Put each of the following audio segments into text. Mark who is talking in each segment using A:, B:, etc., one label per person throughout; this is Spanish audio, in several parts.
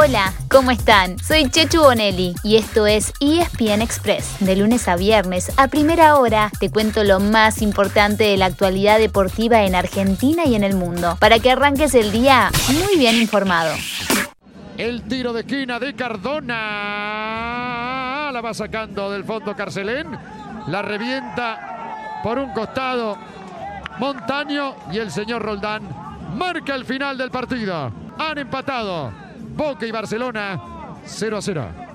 A: Hola, ¿cómo están? Soy Chechu Bonelli y esto es ESPN Express. De lunes a viernes, a primera hora, te cuento lo más importante de la actualidad deportiva en Argentina y en el mundo, para que arranques el día muy bien informado.
B: El tiro de esquina de Cardona. La va sacando del fondo Carcelén. La revienta por un costado Montaño y el señor Roldán marca el final del partido. Han empatado. Boca y Barcelona 0 a 0.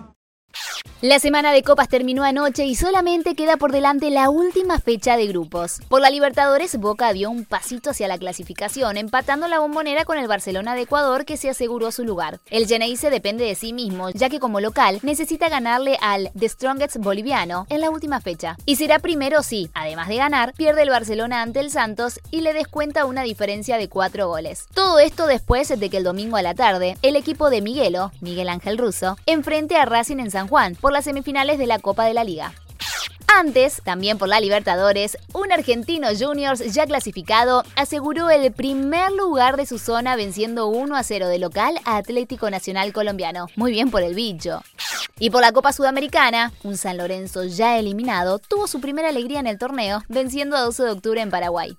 A: La semana de copas terminó anoche y solamente queda por delante la última fecha de grupos. Por la Libertadores, Boca dio un pasito hacia la clasificación, empatando la bombonera con el Barcelona de Ecuador que se aseguró su lugar. El Geneise depende de sí mismo, ya que como local necesita ganarle al The Strongest boliviano en la última fecha. Y será primero si, además de ganar, pierde el Barcelona ante el Santos y le descuenta una diferencia de cuatro goles. Todo esto después de que el domingo a la tarde, el equipo de Miguelo, Miguel Ángel Russo, enfrente a Racing en San Juan por las semifinales de la Copa de la Liga. Antes, también por la Libertadores, un argentino juniors ya clasificado aseguró el primer lugar de su zona venciendo 1 a 0 de local a Atlético Nacional Colombiano. Muy bien por el bicho. Y por la Copa Sudamericana, un San Lorenzo ya eliminado tuvo su primera alegría en el torneo venciendo a 12 de octubre en Paraguay.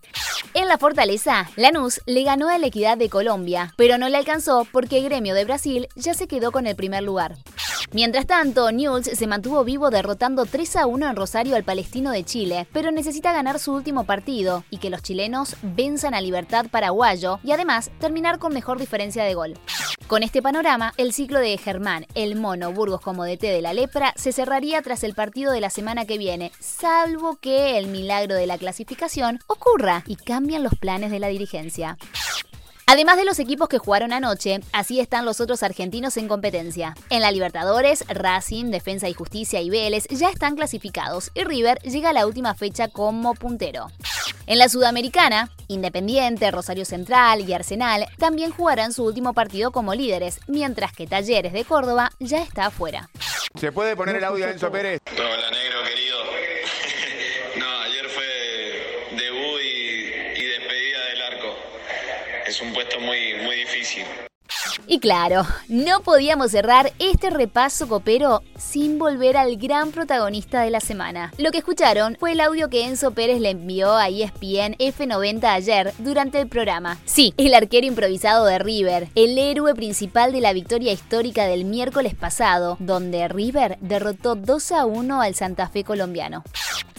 A: En la Fortaleza, Lanús le ganó a la Equidad de Colombia, pero no le alcanzó porque el gremio de Brasil ya se quedó con el primer lugar. Mientras tanto, Newell's se mantuvo vivo derrotando 3 a 1 en Rosario al Palestino de Chile, pero necesita ganar su último partido y que los chilenos venzan a Libertad Paraguayo y además terminar con mejor diferencia de gol. Con este panorama, el ciclo de Germán, el Mono, Burgos como DT de la Lepra se cerraría tras el partido de la semana que viene, salvo que el milagro de la clasificación ocurra y cambian los planes de la dirigencia. Además de los equipos que jugaron anoche, así están los otros argentinos en competencia. En la Libertadores, Racing, Defensa y Justicia y Vélez ya están clasificados y River llega a la última fecha como puntero. En la Sudamericana, Independiente, Rosario Central y Arsenal también jugarán su último partido como líderes, mientras que Talleres de Córdoba ya está afuera.
C: ¿Se puede poner el audio de Enzo Pérez?
D: Hola, negro querido. no, ayer fue debut y, y, despedida del arco. Es un puesto muy, muy difícil.
A: Y claro, no podíamos cerrar este repaso copero sin volver al gran protagonista de la semana. Lo que escucharon fue el audio que Enzo Pérez le envió a ESPN F90 ayer durante el programa. Sí, el arquero improvisado de River, el héroe principal de la victoria histórica del miércoles pasado, donde River derrotó 2 a 1 al Santa Fe colombiano.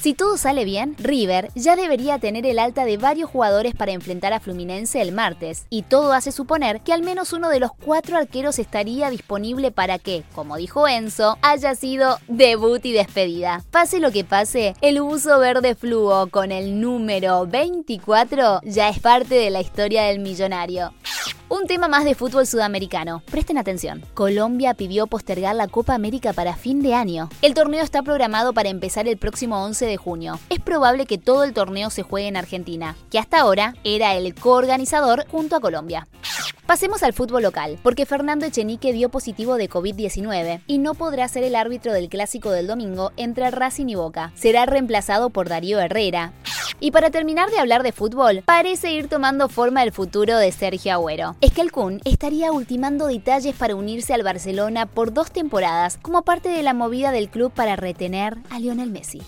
A: Si todo sale bien, River ya debería tener el alta de varios jugadores para enfrentar a Fluminense el martes, y todo hace suponer que al menos uno de los cuatro arqueros estaría disponible para que, como dijo Enzo, haya sido debut y despedida. Pase lo que pase, el uso verde fluo con el número 24 ya es parte de la historia del millonario. Un tema más de fútbol sudamericano. Presten atención. Colombia pidió postergar la Copa América para fin de año. El torneo está programado para empezar el próximo 11 de junio. Es probable que todo el torneo se juegue en Argentina, que hasta ahora era el coorganizador junto a Colombia. Pasemos al fútbol local, porque Fernando Echenique dio positivo de COVID-19 y no podrá ser el árbitro del clásico del domingo entre Racing y Boca. Será reemplazado por Darío Herrera, y para terminar de hablar de fútbol, parece ir tomando forma el futuro de Sergio Agüero. Es que el Kun estaría ultimando detalles para unirse al Barcelona por dos temporadas como parte de la movida del club para retener a Lionel Messi.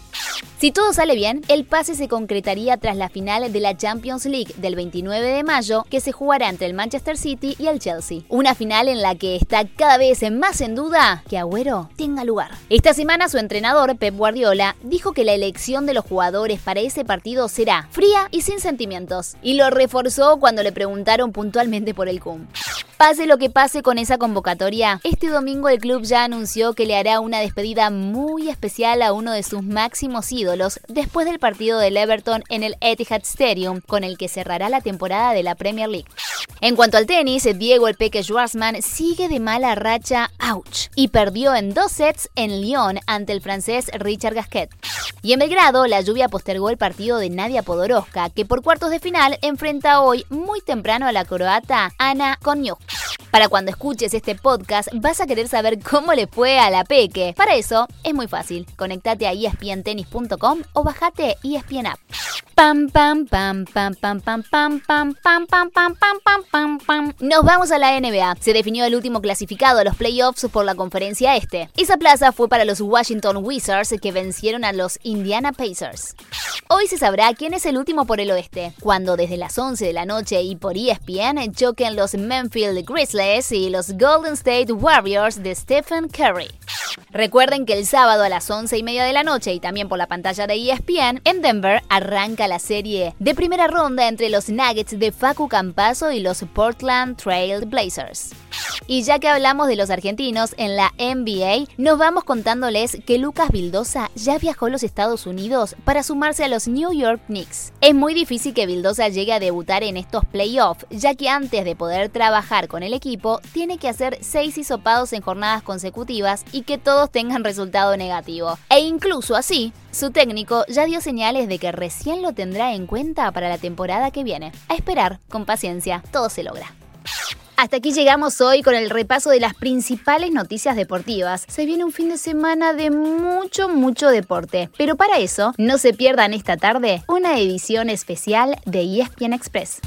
A: Si todo sale bien, el pase se concretaría tras la final de la Champions League del 29 de mayo, que se jugará entre el Manchester City y el Chelsea. Una final en la que está cada vez más en duda que Agüero tenga lugar. Esta semana su entrenador, Pep Guardiola, dijo que la elección de los jugadores para ese partido será fría y sin sentimientos, y lo reforzó cuando le preguntaron puntualmente por el CUM. Pase lo que pase con esa convocatoria, este domingo el club ya anunció que le hará una despedida muy especial a uno de sus máximos ídolos después del partido del Everton en el Etihad Stadium, con el que cerrará la temporada de la Premier League. En cuanto al tenis, Diego el Peque Schwarzman sigue de mala racha, ouch, y perdió en dos sets en Lyon ante el francés Richard Gasquet. Y en Belgrado, la lluvia postergó el partido de Nadia Podoroska, que por cuartos de final enfrenta hoy muy temprano a la croata Ana Konyuk. Para cuando escuches este podcast vas a querer saber cómo le fue a la Peque. Para eso es muy fácil. Conectate a espntenis.com o bajate ESPN App. Pam pam pam pam pam pam pam pam pam pam pam pam pam. Nos vamos a la NBA. Se definió el último clasificado a los playoffs por la conferencia este. Esa plaza fue para los Washington Wizards que vencieron a los Indiana Pacers. Hoy se sabrá quién es el último por el oeste, cuando desde las 11 de la noche y por ESPN choquen los Memphis Grizzlies y los Golden State Warriors de Stephen Curry. Recuerden que el sábado a las 11 y media de la noche y también por la pantalla de ESPN, en Denver arranca la serie de primera ronda entre los Nuggets de Facu Campaso y los Portland Trail Blazers. Y ya que hablamos de los argentinos en la NBA, nos vamos contándoles que Lucas Vildosa ya viajó a los Estados Unidos para sumarse a los New York Knicks. Es muy difícil que Vildosa llegue a debutar en estos playoffs, ya que antes de poder trabajar con el equipo, tiene que hacer seis hisopados en jornadas consecutivas y que todos tengan resultado negativo. E incluso así, su técnico ya dio señales de que recién lo tendrá en cuenta para la temporada que viene. A esperar, con paciencia, todo se logra. Hasta aquí llegamos hoy con el repaso de las principales noticias deportivas. Se viene un fin de semana de mucho, mucho deporte. Pero para eso, no se pierdan esta tarde una edición especial de ESPN Express.